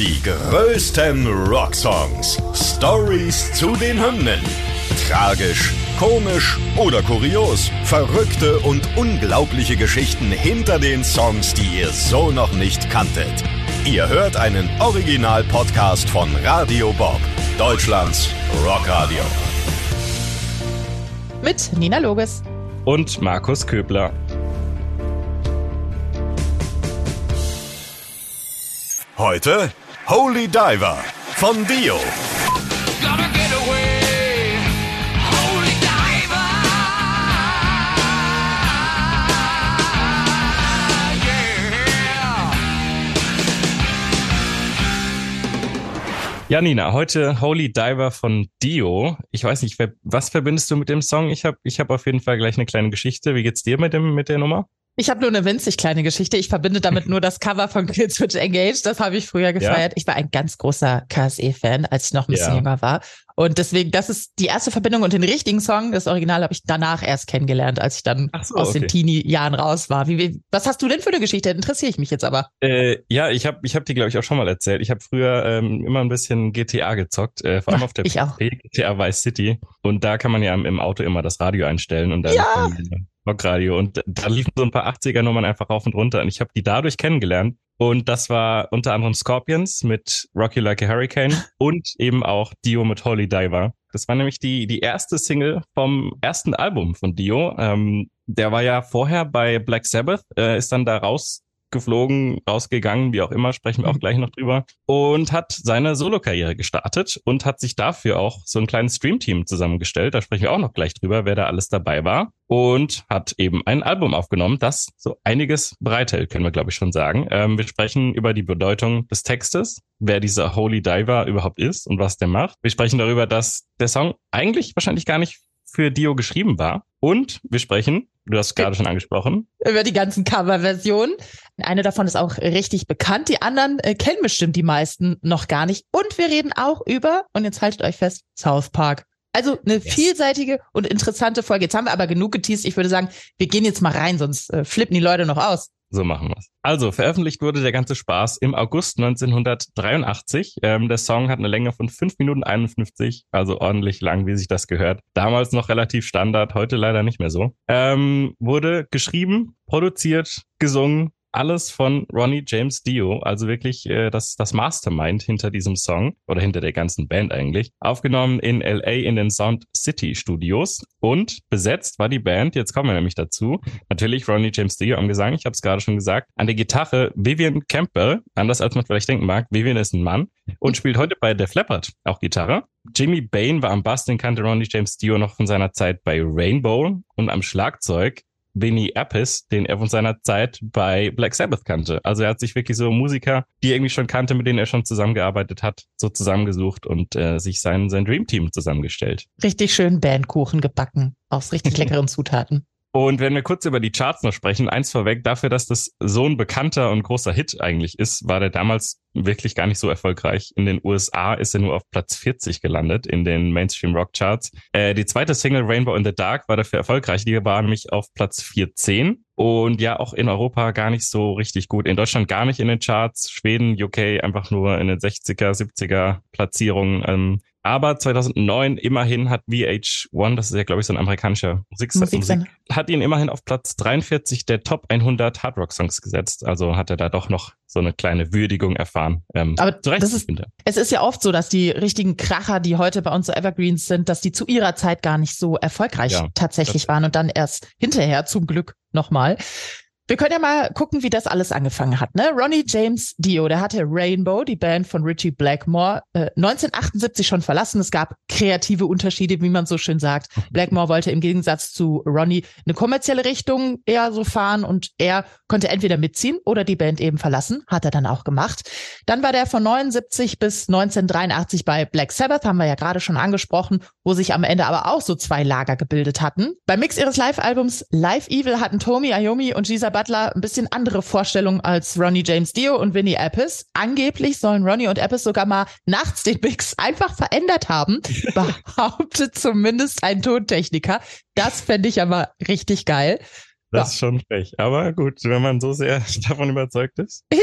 Die größten Rocksongs. Stories zu den Hymnen. Tragisch, komisch oder kurios. Verrückte und unglaubliche Geschichten hinter den Songs, die ihr so noch nicht kanntet. Ihr hört einen Original-Podcast von Radio Bob, Deutschlands Rockradio. Mit Nina Loges. Und Markus Köbler. Heute Holy Diver von Dio. Gotta get away, holy diver. Yeah. Ja, Nina, heute Holy Diver von Dio. Ich weiß nicht, was verbindest du mit dem Song? Ich habe ich hab auf jeden Fall gleich eine kleine Geschichte. Wie geht's dir mit, dem, mit der Nummer? Ich habe nur eine winzig kleine Geschichte. Ich verbinde damit nur das Cover von Killswitch Engage. Das habe ich früher gefeiert. Ich war ein ganz großer KSE-Fan, als ich noch ein bisschen Ja. jünger war. Und deswegen, das ist die erste Verbindung. Und den richtigen Song, das Original, habe ich danach erst kennengelernt, als ich dann so, aus okay. den Teenie-Jahren raus war. Wie, wie, was hast du denn für eine Geschichte? Interessiere ich mich jetzt aber. Äh, ja, ich habe ich hab die, glaube ich, auch schon mal erzählt. Ich habe früher ähm, immer ein bisschen GTA gezockt, äh, vor allem auf der. PC, GTA Vice City. Und da kann man ja im, Auto immer das Radio einstellen und dann Ja. Rockradio. Und da liefen so ein paar 80er-Nummern einfach rauf und runter. Und ich habe die dadurch kennengelernt. Und das war unter anderem Scorpions mit Rocky Like a Hurricane und eben auch Dio mit Holy Diver. Das war nämlich die, die erste Single vom ersten Album von Dio. Ähm, der war ja vorher bei Black Sabbath, äh, ist dann da rausgeflogen, rausgegangen, wie auch immer, sprechen wir auch gleich noch drüber. Und hat seine Solo-Karriere gestartet und hat sich dafür auch so ein kleines Stream-Team zusammengestellt. Da sprechen wir auch noch gleich drüber, wer da alles dabei war. Und hat eben ein Album aufgenommen, das so einiges bereithält, können wir glaube ich schon sagen. Ähm, wir sprechen über die Bedeutung des Textes, wer dieser Holy Diver überhaupt ist und was der macht. Wir sprechen darüber, dass der Song eigentlich wahrscheinlich gar nicht für Dio geschrieben war. Und wir sprechen, du hast gerade schon angesprochen, Über die ganzen Coverversionen. Eine davon ist auch richtig bekannt. Die anderen äh, kennen bestimmt die meisten noch gar nicht. Und wir reden auch über, und jetzt haltet euch fest, South Park. Also eine vielseitige und interessante Folge. Jetzt haben wir aber genug geteased. Ich würde sagen, wir gehen jetzt mal rein, sonst äh, flippen die Leute noch aus. So machen wir's. Also, veröffentlicht wurde der ganze Spaß im August 1983. Ähm, der Song hat eine Länge von 5 Minuten 51, also ordentlich lang, wie sich das gehört. Damals noch relativ Standard, heute leider nicht mehr so. Ähm, wurde geschrieben, produziert, gesungen, alles von Ronnie James Dio, also wirklich äh, das, das Mastermind hinter diesem Song oder hinter der ganzen Band eigentlich. Aufgenommen in LA in den Sound City Studios und besetzt war die Band, jetzt kommen wir nämlich dazu, natürlich Ronnie James Dio am Gesang, ich habe es gerade schon gesagt, an der Gitarre Vivian Campbell, anders als man vielleicht denken mag, Vivian ist ein Mann und spielt heute bei Def Leppard auch Gitarre. Jimmy Bain war am Bass, den kannte Ronnie James Dio noch von seiner Zeit bei Rainbow und am Schlagzeug Vinny Appice, den er von seiner Zeit bei Black Sabbath kannte. Also er hat sich wirklich so Musiker, die er irgendwie schon kannte, mit denen er schon zusammengearbeitet hat, so zusammengesucht und äh, sich sein, sein Dreamteam zusammengestellt. Richtig schön Bandkuchen gebacken aus richtig leckeren Zutaten. Und wenn wir kurz über die Charts noch sprechen, eins vorweg, dafür, dass das so ein bekannter und großer Hit eigentlich ist, war der damals wirklich gar nicht so erfolgreich. In den USA ist er nur auf Platz 40 gelandet in den Mainstream Rock Charts. Äh, die zweite Single Rainbow in the Dark war dafür erfolgreich. Die war nämlich auf Platz 14 und ja auch in Europa gar nicht so richtig gut. In Deutschland gar nicht in den Charts. Schweden, UK einfach nur in den 60er, 70er Platzierungen. Ähm, aber 2009 immerhin hat VH1, das ist ja glaube ich so ein amerikanischer Musik Musiksender. Musik hat ihn immerhin auf Platz 43 der Top 100 Hard Rock Songs gesetzt. Also hat er da doch noch so eine kleine Würdigung erfahren. Ähm, Aber zu Recht, das ist-. Es ist ja oft so, dass die richtigen Kracher, die heute bei uns so Evergreens sind, dass die zu ihrer Zeit gar nicht so erfolgreich Ja, tatsächlich waren und dann erst hinterher zum Glück nochmal. Wir können ja mal gucken, wie das alles angefangen hat. Ne? Ronnie James Dio, der hatte Rainbow, die Band von Richie Blackmore, äh, 1978 schon verlassen. Es gab kreative Unterschiede, wie man so schön sagt. Blackmore wollte im Gegensatz zu Ronnie eine kommerzielle Richtung eher so fahren und er konnte entweder mitziehen oder die Band eben verlassen. Hat er dann auch gemacht. Dann war der von 79 bis 1983 bei Black Sabbath, haben wir ja gerade schon angesprochen, wo sich am Ende aber auch so zwei Lager gebildet hatten. Beim Mix ihres Live-Albums Live Evil hatten Tommy Iommi und Gisa Butler ein bisschen andere Vorstellungen als Ronnie James Dio und Vinnie Appice. Angeblich sollen Ronnie und Appice sogar mal nachts den Mix einfach verändert haben, behauptet zumindest ein Tontechniker. Das fände ich aber richtig geil. Das ist schon frech. Aber gut, wenn man so sehr davon überzeugt ist. Ja,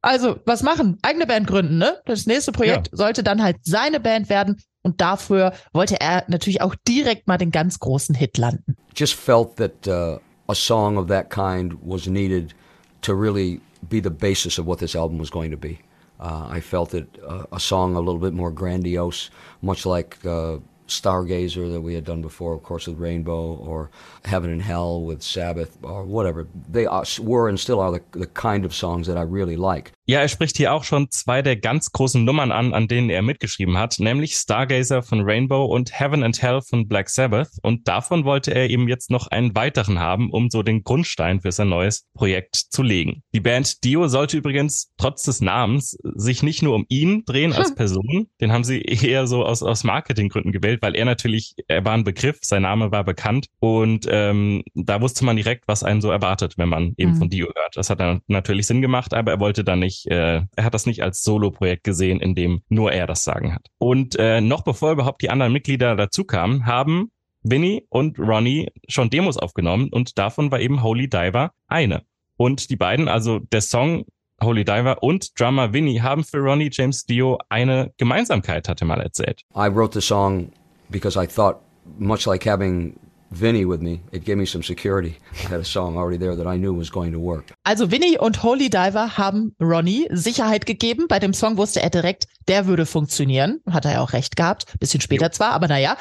Also, was machen? Eigene Band gründen, ne? Das nächste Projekt sollte dann halt seine Band werden. Und dafür wollte er natürlich auch direkt mal den ganz großen Hit landen. just felt that uh, a song of that kind was needed to really be the basis of what this album was going to be. Uh, I felt it uh, a song a little bit more grandiose, much like uh, Stargazer that we had done before, of course, with Rainbow, or Heaven and Hell with Sabbath, or whatever. They are, were and still are the, the kind of songs that I really like. Ja, er spricht hier auch schon zwei der ganz großen Nummern an, an denen er mitgeschrieben hat, nämlich Stargazer von Rainbow und Heaven and Hell von Black Sabbath. Und davon wollte er eben jetzt noch einen weiteren haben, um so den Grundstein für sein neues Projekt zu legen. Die Band Dio sollte übrigens trotz des Namens sich nicht nur um ihn drehen als Person, den haben sie eher so aus, aus Marketinggründen gewählt, weil er natürlich, er war ein Begriff, sein Name war bekannt und ähm, da wusste man direkt, was einen so erwartet, wenn man eben Mhm. von Dio hört. Das hat dann natürlich Sinn gemacht, aber er wollte dann nicht, äh, er hat das nicht als Solo-Projekt gesehen, in dem nur er das Sagen hat. Und äh, noch bevor überhaupt die anderen Mitglieder dazu kamen, haben Vinny und Ronnie schon Demos aufgenommen und davon war eben Holy Diver eine. Und die beiden, also der Song Holy Diver und Drummer Vinny haben für Ronnie James Dio eine Gemeinsamkeit, hat er mal erzählt. I wrote the song because I thought, much like having Vinny with me, it gave me some security. I had a song already there that I knew was going to work. Also Winnie und Holy Diver haben Ronnie Sicherheit gegeben. Bei dem Song wusste er direkt, der würde funktionieren. Hat er ja auch recht gehabt. Bisschen später zwar, aber naja.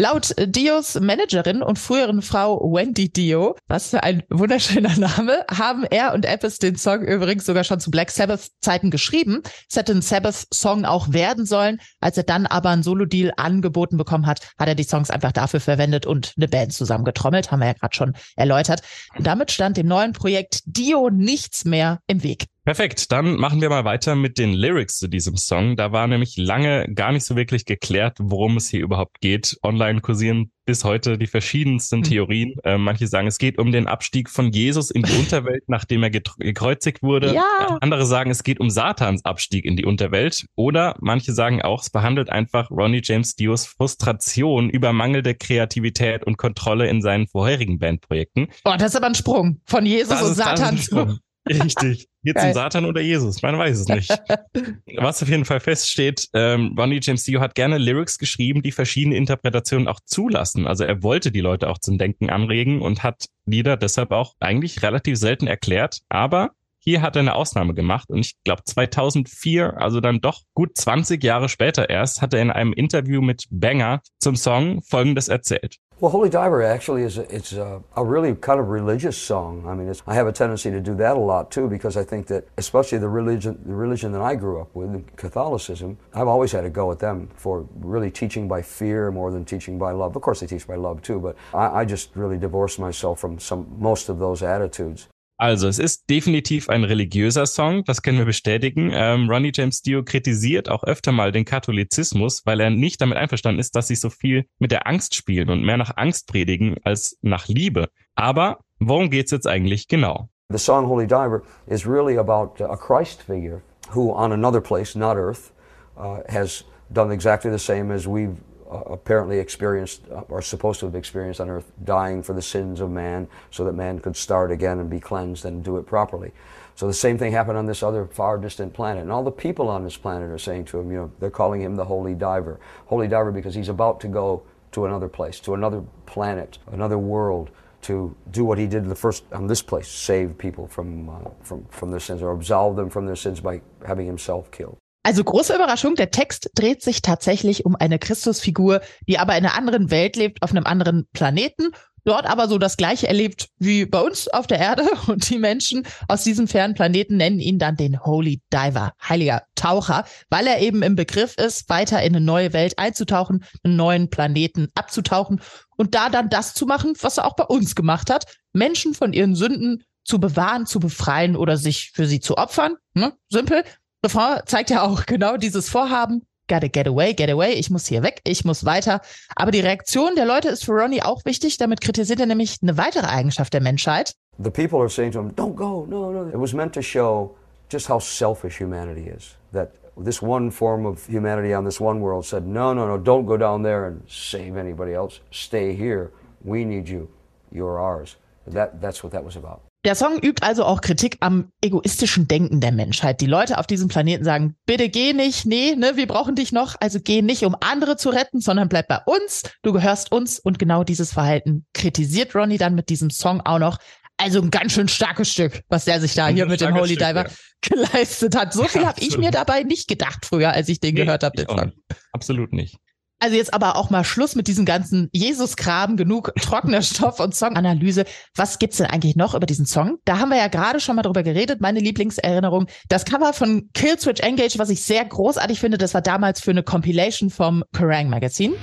Laut Dios Managerin und früheren Frau Wendy Dio, was für ein wunderschöner Name, haben er und Apis den Song übrigens sogar schon zu Black Sabbath Zeiten geschrieben. Es hätte ein Sabbath-Song auch werden sollen. Als er dann aber einen Solo-Deal angeboten bekommen hat, hat er die Songs einfach dafür verwendet und eine Band zusammengetrommelt, haben wir ja gerade schon erläutert. Damit stand dem neuen Projekt Dio nichts mehr im Weg. Perfekt, dann machen wir mal weiter mit den Lyrics zu diesem Song. Da war nämlich lange gar nicht so wirklich geklärt, worum es hier überhaupt geht. Online kursieren bis heute die verschiedensten Theorien. Äh, manche sagen, es geht um den Abstieg von Jesus in die Unterwelt, nachdem er gekreuzigt wurde. Ja. Andere sagen, es geht um Satans Abstieg in die Unterwelt. Oder manche sagen auch, es behandelt einfach Ronnie James Dios Frustration über mangelnde Kreativität und Kontrolle in seinen vorherigen Bandprojekten. Oh, das ist aber ein Sprung von Jesus Das und Satan zu. Richtig. Geht Geil. zum Satan oder Jesus? Man weiß es nicht. Was auf jeden Fall feststeht, ähm, Ronnie James Dio hat gerne Lyrics geschrieben, die verschiedene Interpretationen auch zulassen. Also er wollte die Leute auch zum Denken anregen und hat Lieder deshalb auch eigentlich relativ selten erklärt. Aber hier hat er eine Ausnahme gemacht und ich glaube 2004, also dann doch gut 20 Jahre später erst, hat er in einem Interview mit Banger zum Song Folgendes erzählt. Well, Holy Diver actually is a, it's a, a really kind of religious song. I mean, it's, I have a tendency to do that a lot too because I think that, especially the religion, the religion that I grew up with, Catholicism, I've always had to go at them for really teaching by fear more than teaching by love. Of course, they teach by love too, but I, I just really divorced myself from some most of those attitudes. Also, es ist definitiv ein religiöser Song, das können wir bestätigen. Ähm, Ronnie James Dio kritisiert auch öfter mal den Katholizismus, weil er nicht damit einverstanden ist, dass sie so viel mit der Angst spielen und mehr nach Angst predigen als nach Liebe. Aber worum geht's jetzt eigentlich genau? The song Holy Diver is really about a Christ figure who, on another place, not Earth, uh, has done exactly the same as we've uh, apparently experienced uh, or supposed to have experienced on Earth, dying for the sins of man so that man could start again and be cleansed and do it properly. So the same thing happened on this other far distant planet. And all the people on this planet are saying to him, you know, they're calling him the Holy Diver. Holy Diver because he's about to go to another place, to another planet, another world to do what he did the first on this place, save people from, uh, from, from their sins or absolve them from their sins by having himself killed. Also große Überraschung, der Text dreht sich tatsächlich um eine Christusfigur, die aber in einer anderen Welt lebt, auf einem anderen Planeten, dort aber so das gleiche erlebt wie bei uns auf der Erde und die Menschen aus diesem fernen Planeten nennen ihn dann den Holy Diver, heiliger Taucher, weil er eben im Begriff ist, weiter in eine neue Welt einzutauchen, einen neuen Planeten abzutauchen und da dann das zu machen, was er auch bei uns gemacht hat, Menschen von ihren Sünden zu bewahren, zu befreien oder sich für sie zu opfern. Ne? Simpel. Refrain zeigt ja auch genau dieses Vorhaben. Gotta get away, get away. Ich muss hier weg, ich muss weiter. Aber die Reaktion der Leute ist für Ronnie auch wichtig. Damit kritisiert er nämlich eine weitere Eigenschaft der Menschheit. The people are saying to him, don't go, no, no. It was meant to show just how selfish humanity is. That this one form of humanity on this one world said, no, no, no, don't go down there and save anybody else. Stay here. We need you. You're ours. That, that's what that was about. Der Song übt also auch Kritik am egoistischen Denken der Menschheit. Die Leute auf diesem Planeten sagen, bitte geh nicht, nee, ne, wir brauchen dich noch, also geh nicht, um andere zu retten, sondern bleib bei uns, du gehörst uns und genau dieses Verhalten kritisiert Ronnie dann mit diesem Song auch noch. Also ein ganz schön starkes Stück, was der sich da hier mit dem Holy Stück, Diver ja. geleistet hat. So viel habe ich mir dabei nicht gedacht früher, als ich den Nee, gehört habe, den Song. nicht. Absolut nicht. Also jetzt aber auch mal Schluss mit diesem ganzen Jesus-Kram, genug trockener Stoff und Songanalyse. Was gibt's denn eigentlich noch über diesen Song? Da haben wir ja gerade schon mal drüber geredet, meine Lieblingserinnerung. Das Cover von Killswitch Engage, was ich sehr großartig finde, das war damals für eine Compilation vom Kerrang Magazine.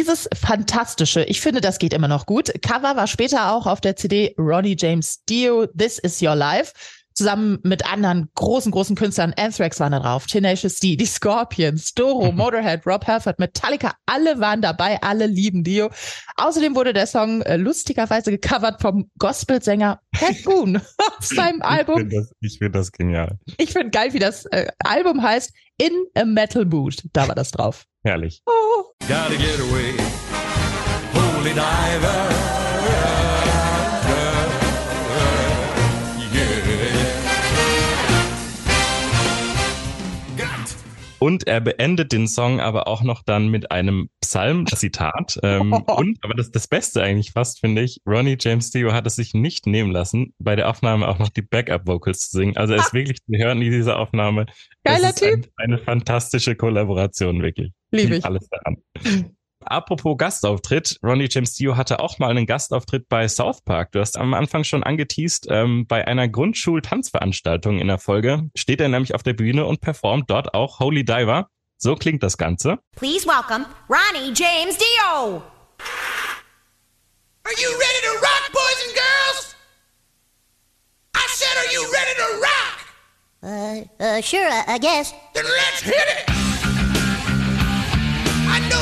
Dieses fantastische, ich finde, das geht immer noch gut. Cover war später auch auf der CD Ronnie James Dio, This Is Your Life. Zusammen mit anderen großen, großen Künstlern. Anthrax waren da drauf, Tenacious D, die Scorpions, Doro, Motorhead, Rob Halford, Metallica, alle waren dabei, alle lieben Dio. Außerdem wurde der Song äh, lustigerweise gecovert vom Gospelsänger Pat Boone auf seinem Ich Album. finde das, ich find das genial. Ich finde geil, wie das äh, Album heißt. In a Metal Mood. Da war das drauf. Herrlich. Oh. Gotta get away. Holy diver. Yeah. Got. Und er beendet den Song aber auch noch dann mit einem Psalm-Zitat. Ähm, und, aber das, das Beste eigentlich fast, finde ich, Ronnie James Dio hat es sich nicht nehmen lassen, bei der Aufnahme auch noch die Backup-Vocals zu singen. Also er ist wirklich zu hören in dieser Aufnahme. Geiler ist ein, Typ. eine fantastische Kollaboration, wirklich. Lieb ich. Alles daran. Apropos Gastauftritt, Ronnie James Dio hatte auch mal einen Gastauftritt bei South Park. Du hast am Anfang schon angeteased, ähm, bei einer Grundschul-Tanzveranstaltung in der Folge steht er nämlich auf der Bühne und performt dort auch Holy Diver. So klingt das Ganze. Please welcome Ronnie James Dio. Are you ready to rock, boys and girls? I said, are you ready to rock? Uh, uh, sure, I, I guess. Then let's hit it!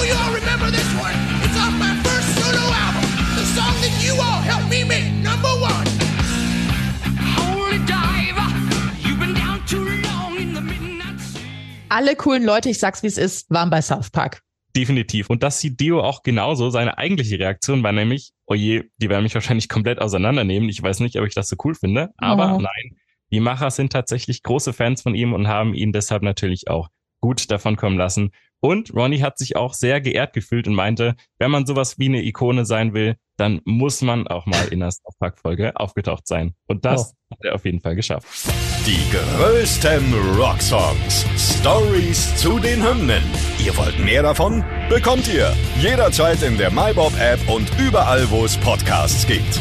I know you all remember this one. It's off my first solo album. The song that you all helped me make, number one. Holy diver, you've been down too long in the midnight sea. Alle coolen Leute, ich sag's wie es ist, waren bei South Park. Definitiv. Und das sieht Dio auch genauso. Seine eigentliche Reaktion war nämlich, oh je, die werden mich wahrscheinlich komplett auseinandernehmen. Ich weiß nicht, ob ich das so cool finde. Aber Oh. nein, die Macher sind tatsächlich große Fans von ihm und haben ihn deshalb natürlich auch gut davon kommen lassen. Und Ronnie hat sich auch sehr geehrt gefühlt und meinte, wenn man sowas wie eine Ikone sein will, dann muss man auch mal in der South Park Folge aufgetaucht sein. Und das hat er auf jeden Fall geschafft. Die größten Rocksongs. Stories zu den Hymnen. Ihr wollt mehr davon? Bekommt ihr jederzeit in der MyBob App und überall, wo es Podcasts gibt.